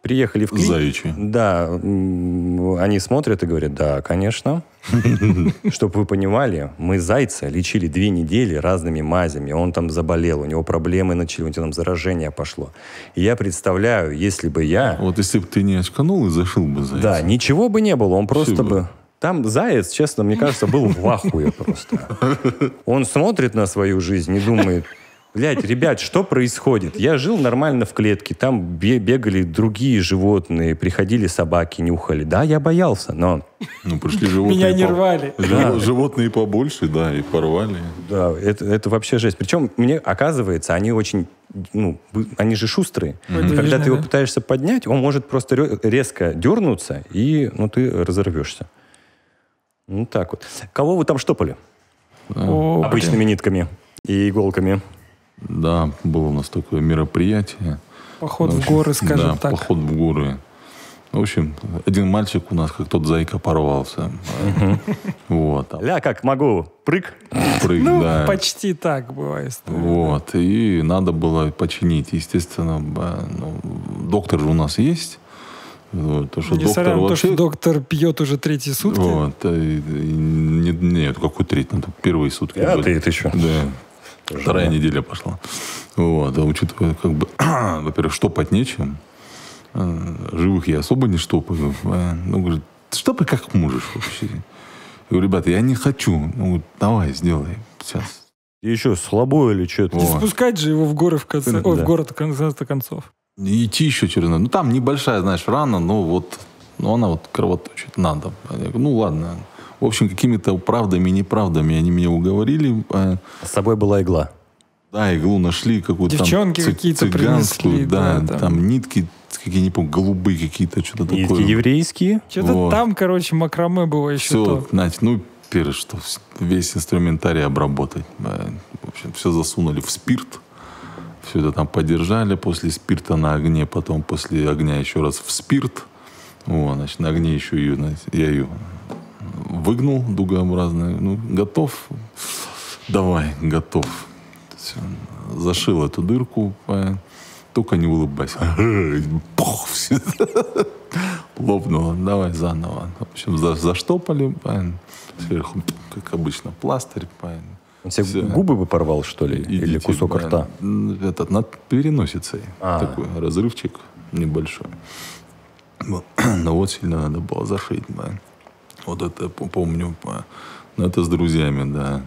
Приехали в клинику. Заячьи. Да, они смотрят и говорят, да, конечно. [laughs] Чтобы вы понимали, мы зайца лечили две недели разными мазями. Он там заболел, у него проблемы начали, у него там заражение пошло. И я представляю, если бы я... Вот если бы ты не очканул и зашил бы зайца. Да, ничего бы не было, он просто бы... Там заяц, честно, мне кажется, был в ахуе просто. Он смотрит на свою жизнь и думает, Блядь, ребят, что происходит? Я жил нормально в клетке, там бегали другие животные, приходили собаки, нюхали. Да, я боялся, но... Ну, пришли животные... Меня не рвали. Да. Животные побольше, да, и порвали. Да, это, это вообще жесть. Причем, мне оказывается, они очень... Ну, они же шустрые. Mm-hmm. Когда ты его пытаешься поднять, он может просто резко дернуться, и ну, ты разорвешься. Ну, так вот. Кого вы там штопали? О, Обычными блин. нитками и иголками. Да, было у нас такое мероприятие. Поход ну, в, горы, скажем да, так. поход в горы. В общем, один мальчик у нас, как тот зайка, порвался. Вот. Ля, как могу. Прыг. Прыг, ну, да. почти так бывает. Вот. И надо было починить. Естественно, ну, доктор же у нас есть. Вот, то, что Несмотря на вообще... то, что доктор пьет уже третьи сутки. Вот, и, и, нет, нет, какой третий? Ну, первые сутки. Пятый ты еще. Да. Тоже Вторая да. неделя пошла. Вот, а учитывая, как бы, [clears throat] во-первых, штопать нечем. А, живых я особо не штопаю. А, ну, говорит, штопай как можешь вообще. Я говорю, ребята, я не хочу. Ну, давай, сделай. Сейчас. И еще слабо или что-то. Не спускать же его в горы в конце, да. о, в город в конце концов. Идти еще через... Ну, там небольшая, знаешь, рана, но вот но она вот кровоточит. Надо. Я говорю, ну, ладно. В общем, какими-то правдами и неправдами они меня уговорили. А С собой была игла. Да, иглу нашли какую-то Девчонки там какие-то принесли. Да, да там. там нитки какие не помню, голубые какие-то, что-то Нитки такое. еврейские? Что-то вот. там, короче, макраме было еще Все, то. Надь, ну, первое, что весь инструментарий обработать. В общем, все засунули в спирт. Все это там подержали. После спирта на огне, потом после огня еще раз в спирт. Вот, значит, на огне еще ее, я ее выгнул дугообразно. Ну, готов? Давай, готов. Зашил эту дырку. Только не улыбайся. [laughs] Пух. Лопнуло. Давай заново. В общем, за, заштопали. Сверху, как обычно, пластырь. Он себе все. губы бы порвал, что ли? Идите, Или кусок да, рта? Этот, над переносицей. А. Такой разрывчик небольшой. [clears throat] Но вот сильно надо было зашить. Да. Вот это помню. Но это с друзьями, да.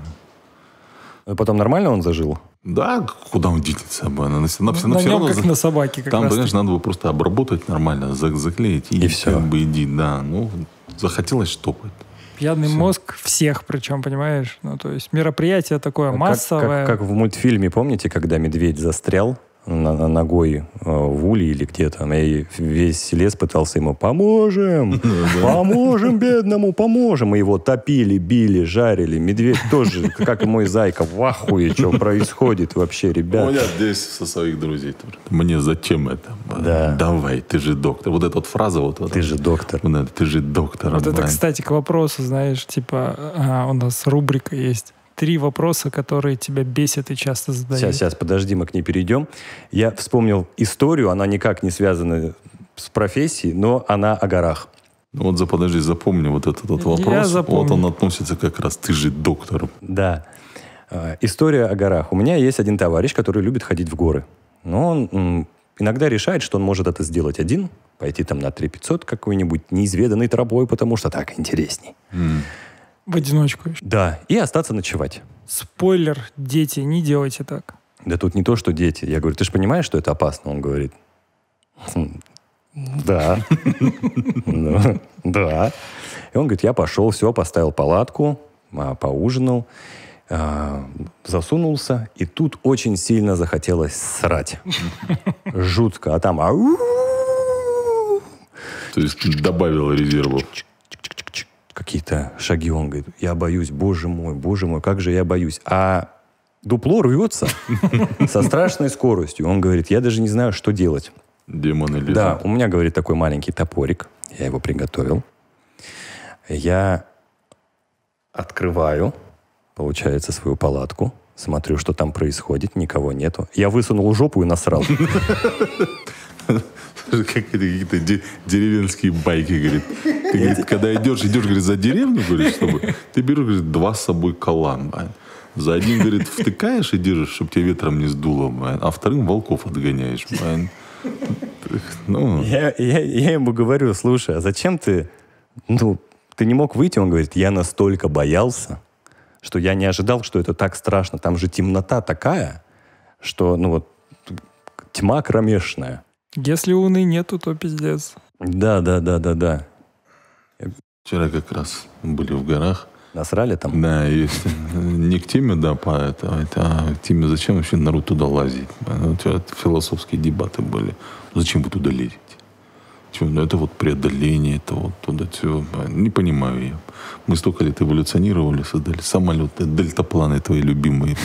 А потом нормально он зажил? Да, куда он денется? Она, она, на, на, на нем, как за... на собаке. Как там, понимаешь, надо было просто обработать нормально, заклеить и, и все. Как бы иди, да. Ну, захотелось штопать. Пьяный все. мозг всех, причем, понимаешь? Ну, то есть мероприятие такое массовое. Как, как, как в мультфильме, помните, когда медведь застрял ногой э, в улей или где-то. И весь лес пытался ему «Поможем! [laughs] Поможем бедному! Поможем!» Мы его топили, били, жарили. Медведь тоже, как и мой зайка, в ахуе, что происходит вообще, ребят. Ну, я здесь со своих друзей. Мне зачем это? Да. Давай, ты же доктор. Вот эта вот фраза. Вот, ты же доктор. Ты же доктор. Вот это, кстати, к вопросу, знаешь, типа, а, у нас рубрика есть три вопроса, которые тебя бесят и часто задают. Сейчас, сейчас, подожди, мы к ней перейдем. Я вспомнил историю, она никак не связана с профессией, но она о горах. Ну вот за подожди, запомни вот этот вот вопрос. Вот он относится как раз, ты же доктор. Да. А, история о горах. У меня есть один товарищ, который любит ходить в горы. Но он иногда решает, что он может это сделать один, пойти там на 3500 какой-нибудь неизведанной тропой, потому что так интересней. Mm. В одиночку еще. Да, и остаться ночевать. Спойлер, дети, не делайте так. Да тут не то, что дети. Я говорю, ты же понимаешь, что это опасно? Он говорит, «Хм, да. [laughs] Ну, да. И он говорит, я пошел, все, поставил палатку, а, поужинал, а, засунулся, и тут очень сильно захотелось срать. [laughs] Жутко. А там... То есть добавил резервов какие-то шаги. Он говорит, я боюсь, боже мой, боже мой, как же я боюсь. А дупло рвется [laughs] со страшной скоростью. Он говорит, я даже не знаю, что делать. Демоны лезут. Да, у меня, говорит, такой маленький топорик. Я его приготовил. Я открываю, получается, свою палатку. Смотрю, что там происходит. Никого нету. Я высунул жопу и насрал. [laughs] [laughs] какие-то деревенские байки, говорит. Ты, говорит, когда идешь, идешь, говорит, за деревню, говорит, чтобы... Ты берешь, говорит, два с собой колан, За один, говорит, втыкаешь и держишь, чтобы тебя ветром не сдуло, а вторым волков отгоняешь, Ну. Я, я, я ему говорю, слушай, а зачем ты, ну, ты не мог выйти? Он говорит, я настолько боялся, что я не ожидал, что это так страшно. Там же темнота такая, что, ну вот, тьма кромешная. Если луны нету, то пиздец. Да, да, да, да, да. Вчера как раз были в горах. Насрали там? Да, есть. Не к теме, да, по это, а к теме, зачем вообще народ туда лазить. Ну, Вчера философские дебаты были. Зачем вы туда лезете? Чего? Ну, это вот преодоление, это вот туда все. Не понимаю я. Мы столько лет эволюционировали, создали самолеты, дельтапланы твои любимые,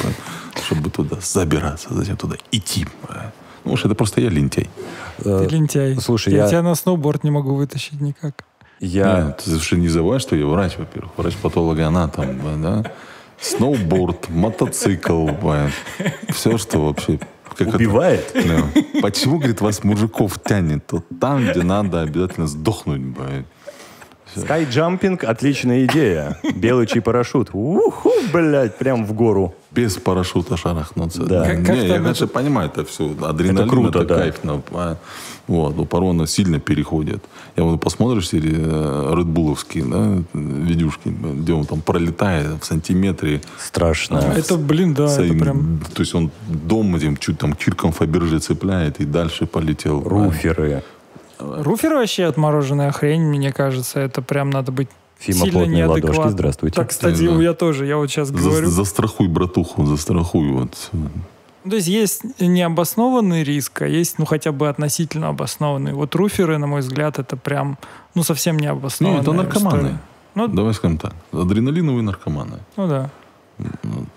чтобы туда забираться, зачем туда идти. Уж это просто я лентяй. Э, Ты лентяй. слушай, я, я- тебя на сноуборд не могу вытащить никак. Я... Нет, ты совершенно не забывай, что я врач, во-первых. Врач-патологоанатом, да. Сноуборд, мотоцикл, все, что вообще... как это- Убивает? Да. Почему, говорит, вас мужиков тянет? Вот там, где надо обязательно сдохнуть. бывает. Скайджампинг – отличная идея. Белый чей парашют. Уху, блядь, прям в гору. Без парашюта шарахнуться. Да. Как- не, как я, там конечно, это- понимаю, это все адреналин, Это круто, это да. кайф. но, а, вот, у порона сильно переходит. Я вот посмотришь серии э, редбуловские, да, видюшки, где он там пролетает в сантиметре. Страшно. Это, блин, да, это своим- прям... То есть он дом этим чуть там кирком Фаберже цепляет и дальше полетел. Руферы. Руфер вообще отмороженная хрень, мне кажется. Это прям надо быть Фима сильно плотные ладошки, неадекватным. здравствуйте. Так, кстати, Да. я тоже. Я вот сейчас За- говорю. застрахуй, братуху, застрахуй. Вот. Ну, То есть есть необоснованный риск, а есть, ну, хотя бы относительно обоснованный. Вот руферы, на мой взгляд, это прям, ну, совсем Не, необоснованная это наркоманы. история. Ну, Давай скажем так. Адреналиновые наркоманы. ну да.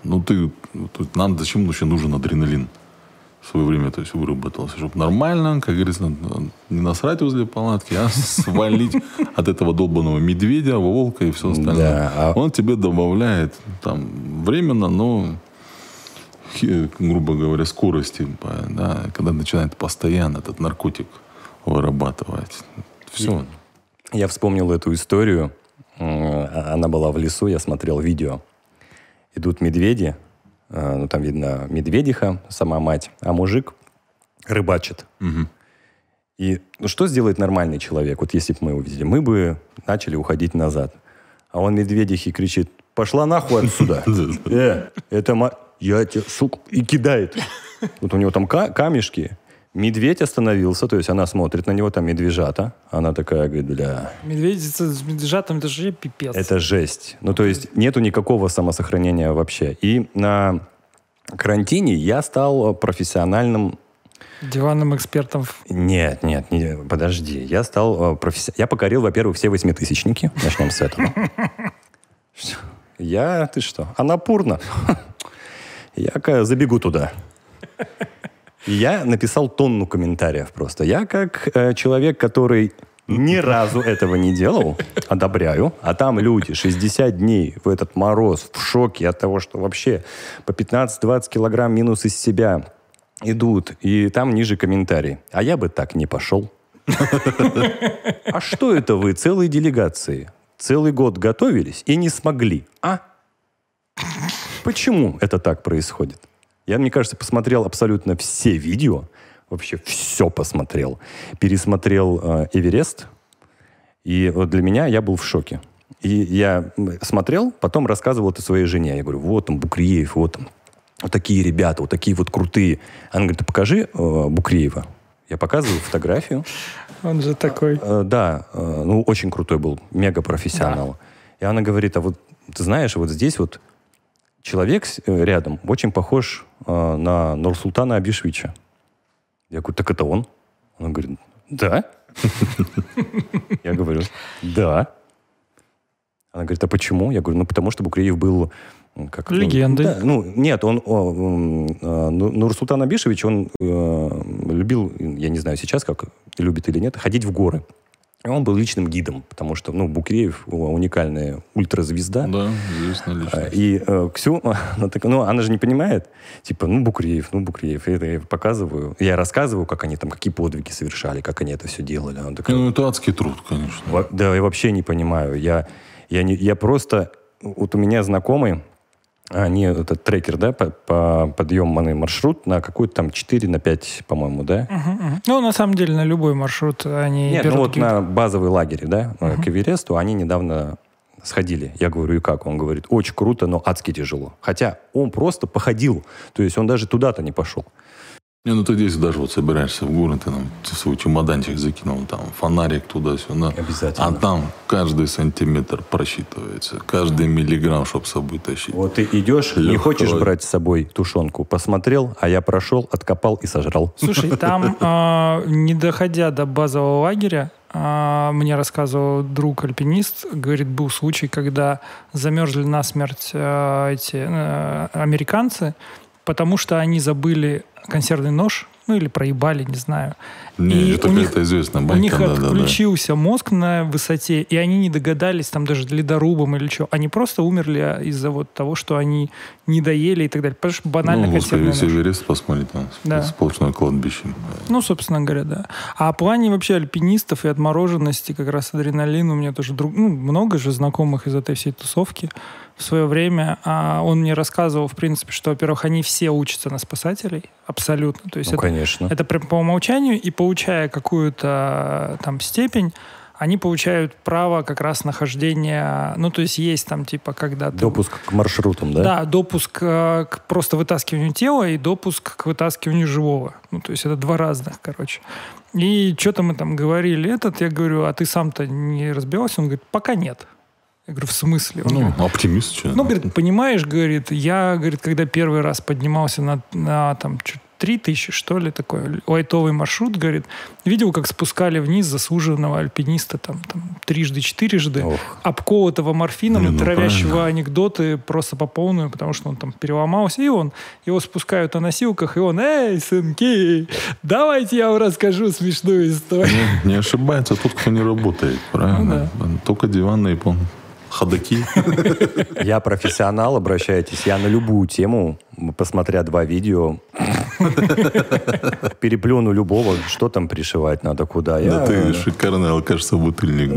Ну, ты, то есть нам зачем вообще нужен адреналин? В свое время, то есть, выработался, чтобы нормально, как говорится, не насрать возле палатки, а свалить от этого долбанного медведя, волка и все остальное. А- Он тебе добавляет там временно, но грубо говоря, скорости, да, когда начинает постоянно этот наркотик вырабатывать. Все. Я вспомнил эту историю. М, Она была в лесу, я смотрел видео. Идут медведи, э, ну там видно медведиха, сама мать, а мужик рыбачит. И ну, что сделает нормальный человек, вот если бы мы увидели? Мы бы начали уходить назад. А он медведихе кричит, пошла нахуй отсюда. [laughs] Э, это. Я тебе, сука, и кидает. [laughs] Вот у него там ка- камешки. Медведь остановился, то есть она смотрит на него, там медвежата. Она такая, говорит, бля, Медведица с медвежатом, это же пипец. это жесть. Ну, то есть нету никакого самосохранения вообще. И на карантине я стал профессиональным... Диванным экспертом. Нет, нет, не, подожди. Я стал профессиональным... Я покорил, во-первых, все восьмитысячники. Начнем с этого. [laughs] Я, ты что, Анапурна. [laughs] Я забегу туда. Я написал тонну комментариев просто. Я как э, человек, который ни разу этого не делал, одобряю. А там люди 60 дней в этот мороз, в шоке от того, что вообще по 15-20 килограмм минус из себя идут. И там ниже комментарий. А я бы так не пошел. [laughs] А что это вы, целые делегации, целый год готовились и не смогли, а? Почему это так происходит? Я, мне кажется, посмотрел абсолютно все видео, вообще все посмотрел. Пересмотрел э, «Эверест», и вот для меня я был в шоке. И я смотрел, потом рассказывал это своей жене. Я говорю, вот там Букреев, вот там вот такие ребята, вот такие вот крутые. Она говорит, покажи э, Букреева. Я показываю фотографию. Он же такой. Э, да, э, ну, очень крутой был, мега профессионал. И она говорит, а вот ты знаешь, вот здесь вот человек э, рядом очень похож э, на Нурсултана Абишвича. Я говорю, так это он? Он говорит, да. [laughs] Я говорю, да. Она говорит, а почему? Я говорю, ну потому что Букреев был как ну, Легендой. да, ну нет, он о, э, Ну- Нурсултан Абишевич, он э, любил, я не знаю сейчас как любит или нет, ходить в горы. И он был личным гидом, потому что, ну, Букреев уникальная ультразвезда. Да, известно А, лично. И э, Ксю, [laughs] она, так, ну, она же не понимает, типа, ну, Букреев, ну, Букреев. И это я показываю, я рассказываю, как они там, какие подвиги совершали, как они это все делали. Она такая, Ну, это адский труд, конечно. «Во- Да, я вообще не понимаю. Я, я, не, я просто... Вот у меня знакомый, они, этот трекер, да, по, по подъемный маршрут на какой-то там 4 на 5, по-моему, да? Мгм, мгм. Ну, на самом деле, на любой маршрут они Нет, берут ну вот на базовый лагерь, да, э, к Эвересту, они недавно сходили. Я говорю, и как? Он говорит, очень круто, но адски тяжело. Хотя он просто походил. То есть он даже туда-то не пошел. Не, ну ты здесь даже вот собираешься в город, ты там свой чемоданчик закинул, там фонарик туда-сюда. Обязательно. А там каждый сантиметр просчитывается, каждый миллиграмм, чтобы с собой тащить. Вот ты идешь, не Легко. хочешь брать с собой тушенку. Посмотрел, а я прошел, откопал и сожрал. Слушай, там, [laughs] а, не доходя до базового лагеря, а, мне рассказывал друг альпинист, говорит, был случай, когда замерзли насмерть а, эти э, американцы, потому что они забыли консервный нож, ну или проебали, не знаю. Не, И это у них- какая-то известная У байка, них да, да, да. отключился мозг на высоте, и они не догадались, там даже ледорубом или что. Они просто умерли из-за вот того, что они не доели и так далее. Потому что банально ну, консервный если нож. Эверест посмотреть, там Да. сплошное кладбище. Ну, собственно говоря, да. А о плане вообще альпинистов и отмороженности, как раз адреналин, у меня тоже друг, ну, много же знакомых из этой всей тусовки в свое время. А он мне рассказывал, в принципе, что, во-первых, они все учатся на спасателей, абсолютно. То есть Ну, это, конечно. это прям по умолчанию, и получая какую-то там степень, они получают право как раз нахождения, ну, то есть есть там, типа, когда ты... Допуск к маршрутам, да? Да, допуск э, к просто вытаскиванию тела и допуск к вытаскиванию живого. Ну, то есть это два разных, короче. И что-то мы там говорили этот, я говорю, а ты сам-то не разбивался? Он говорит, пока нет. Я говорю, в смысле? Он Ну, говорит, оптимист, что ну, говорит, понимаешь, говорит, я, говорит, когда первый раз поднимался на, на там, чуть три тысячи, что ли, такой лайтовый маршрут, говорит, видел, как спускали вниз заслуженного альпиниста там, там трижды, четырежды, Ох. обколотого морфином, Не, ну, травящего правильно. анекдоты просто по полную, потому что он там переломался, и он, его спускают на носилках, и он, эй, сынки, давайте я вам расскажу смешную историю. Не ошибается тот, кто не работает, правильно? Только диванные пон ходаки. Я профессионал, обращайтесь. Я на любую тему, посмотря два видео, переплюну любого, что там пришивать надо, куда. Я, Да ты шикарный алкаш-собутыльник,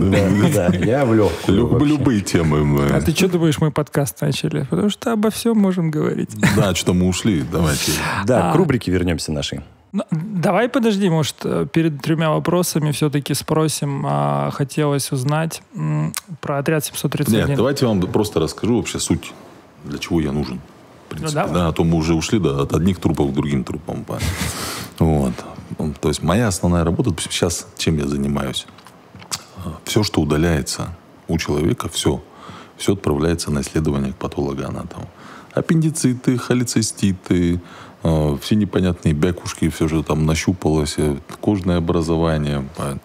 да? да, я в легкую. Любые темы. мы- А ты что думаешь, мы подкаст начали? Потому что обо всем можем говорить. Да, что мы ушли, давайте. Да, А. к рубрике вернемся нашей. Ну, давай подожди, может, э, перед тремя вопросами все-таки спросим. а, хотелось узнать про отряд 731. Нет, давайте я вам просто расскажу вообще суть, для чего я нужен. В принципе, Ну, давай. да, а то мы уже ушли да, от одних трупов к другим трупам. па. Вот. Ну, То есть моя основная работа, сейчас чем я занимаюсь? Все, что удаляется у человека, все, все отправляется на исследование к патологоанатому. Аппендициты, холециститы, все непонятные бякушки, все, что там нащупалось, э, кожное образование. па.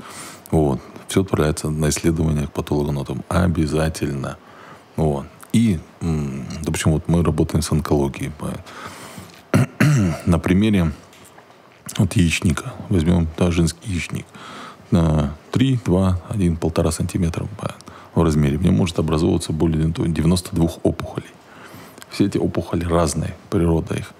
Вот. Все отправляется на исследование к патологоанатому. Обязательно. Вот. И, м, допустим, вот мы работаем с онкологией. па. [clears throat] На примере вот яичника. Возьмем да, женский яичник. На 3, 2, 1, полтора сантиметра по- в размере. В нем может образовываться более 92 опухолей. Все эти опухоли разные, природа их.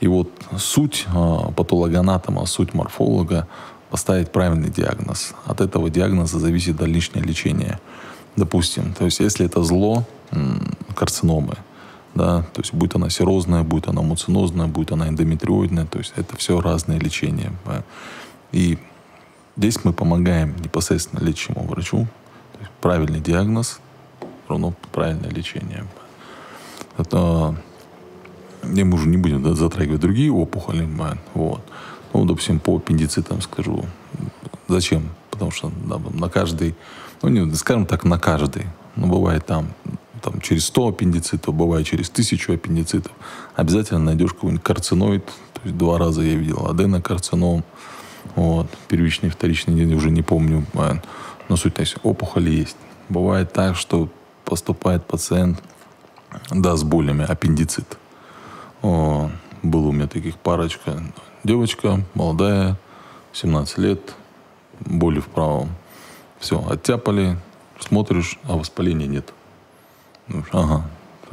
И вот суть а, патологоанатома, суть морфолога поставить правильный диагноз. От этого диагноза зависит дальнейшее лечение. Допустим, то есть если это зло, карциномы, да, то есть будет она серозная, будет она муцинозная, будет она эндометриоидная, то есть это все разные лечения. И здесь мы помогаем непосредственно лечащему врачу, правильный диагноз равно правильное лечение. Это и мы уже не будем да, затрагивать другие опухоли. да, Вот. Ну, допустим, по аппендицитам скажу. Зачем? Потому что да, на каждый, ну, не, скажем так, на каждый. Ну, бывает там, там через 100 аппендицитов, бывает через 1000 аппендицитов. Обязательно найдешь какой-нибудь карциноид. То есть два раза я видел аденокарцином. Вот. Первичный, вторичный, я уже не помню. а, Но суть, то есть опухоли есть. Бывает так, что поступает пациент, да, с болями, аппендицит. О, было у меня таких парочка. Девочка молодая, 17 лет, боли в правом. Все, оттяпали, смотришь, а воспаления нет. Ну, ага,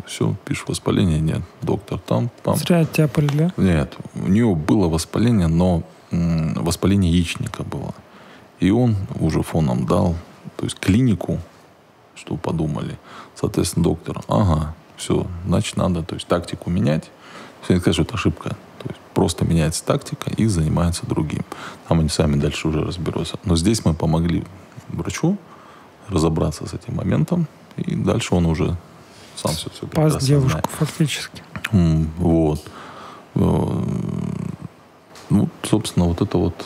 все, пишешь, воспаления нет. Доктор там, там. Зря оттяпали, да? Нет, у нее было воспаление, но м, воспаление яичника было. И он уже фоном дал, то есть клинику, что подумали. Соответственно, доктор, ага, все, значит, надо, то есть тактику менять. Все не сказать, что это ошибка. То есть просто меняется тактика и занимается другим. Там они сами дальше уже разберутся. Но здесь мы помогли врачу разобраться с этим моментом И дальше он уже сам все, все Пас девушку фактически. Вот. Э, ну, собственно, вот это вот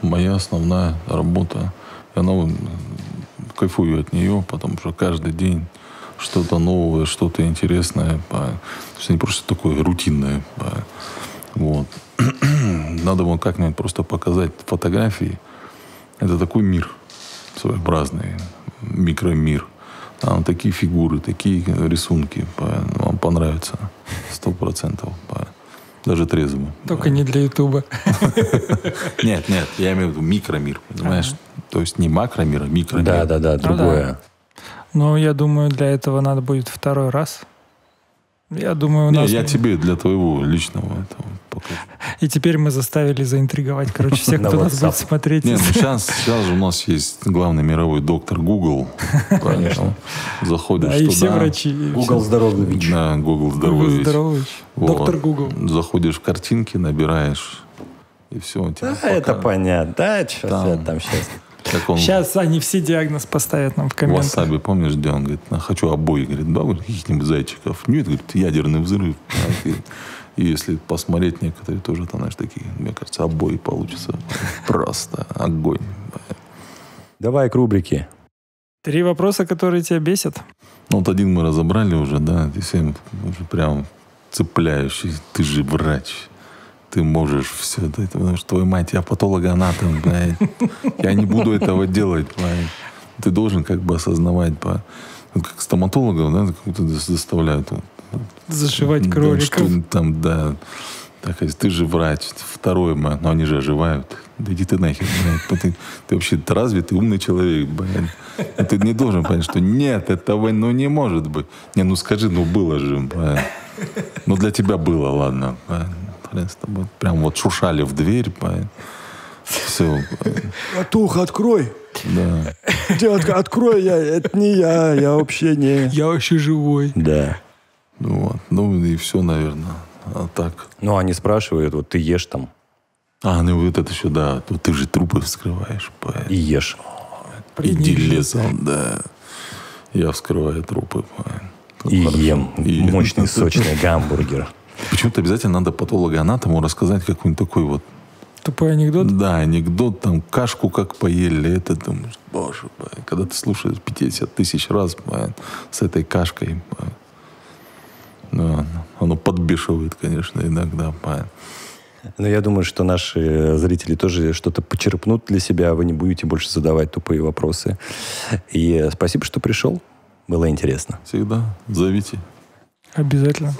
моя основная работа. И она кайфую от нее, потому что каждый день что-то новое, что-то интересное. То есть не просто такое рутинное. Вот. [clears throat] Надо было как-нибудь просто показать фотографии. Это такой мир своеобразный, микромир. Там такие фигуры, такие рисунки. Вам понравится. Сто процентов. Даже трезвым. Только не для Ютуба. [laughs] Нет, нет, я имею в виду микромир, понимаешь? То есть не макромир, а микромир. Да, да, да, другое. Ну, я думаю, для этого надо будет второй раз. Я думаю, у Не, нас... я тебе для твоего личного этого покажу. И теперь мы заставили заинтриговать, короче, всех, кто нас будет смотреть. Не, ну сейчас, сейчас же у нас есть главный мировой доктор Google. Конечно. Заходишь Да, туда. и все врачи. Google Здоровьевич. Да, Google. Здоровьевич. Вот. Доктор Google. Заходишь в картинки, набираешь, и все. у тебя Да, это понятно. Да, что там сейчас. Как он Сейчас они все диагноз поставят нам в комментах. Васаби, помнишь, где он говорит, «На, хочу обои, говорит, да, говорит, каких-нибудь зайчиков. Нет, говорит, ядерный взрыв. А, И, и если посмотреть некоторые тоже, там, знаешь, такие, мне кажется, обои получится просто огонь. Давай к рубрике. Три вопроса, которые тебя бесят. Ну, вот один мы разобрали уже, да, ты всем уже прям цепляющий. Ты же врач. Ты можешь все это, потому что твоя мать, я патологоанатом, блядь. Я не буду этого делать, блядь. Ты должен как бы осознавать, по, вот как стоматологов, да, как будто заставляют Зашивать да, кроликов. что там, да. Так, ты же врач. Второе, ма, но они же оживают. Да иди ты нахер, блядь. Ты, ты вообще развитый, умный человек, блядь. И Ты не должен понять, что нет, этого ну, не может быть. Не, ну скажи, ну было же, блядь. Ну для тебя было, ладно. блядь. Хрен с тобой. Прям вот шушали в дверь, блядь. Все, Атуха, открой. да. Ты от- открой, я, это не я, я вообще не... Я вообще живой. Да. Ну, вот. ну и все, наверное. А так. Ну, они спрашивают, вот ты ешь там А, ну вот это еще, да. Ну, ты же трупы вскрываешь, блядь. и ешь. Иди лесом, да. Я вскрываю трупы. блядь. И Хорошо. ем И- мощный, сочный гамбургер. Почему-то обязательно надо патологоанатому рассказать какой-нибудь такой вот, Тупой анекдот. да, анекдот, там, кашку как поели, это, думаешь, боже, блядь, когда ты слушаешь 50 тысяч раз, блядь, с этой кашкой, блядь. Да, оно подбешивает, конечно, иногда, блядь. Но я думаю, что наши зрители тоже что-то почерпнут для себя, а вы не будете больше задавать тупые вопросы. И спасибо, что пришел. Было интересно. Всегда зовите. Обязательно.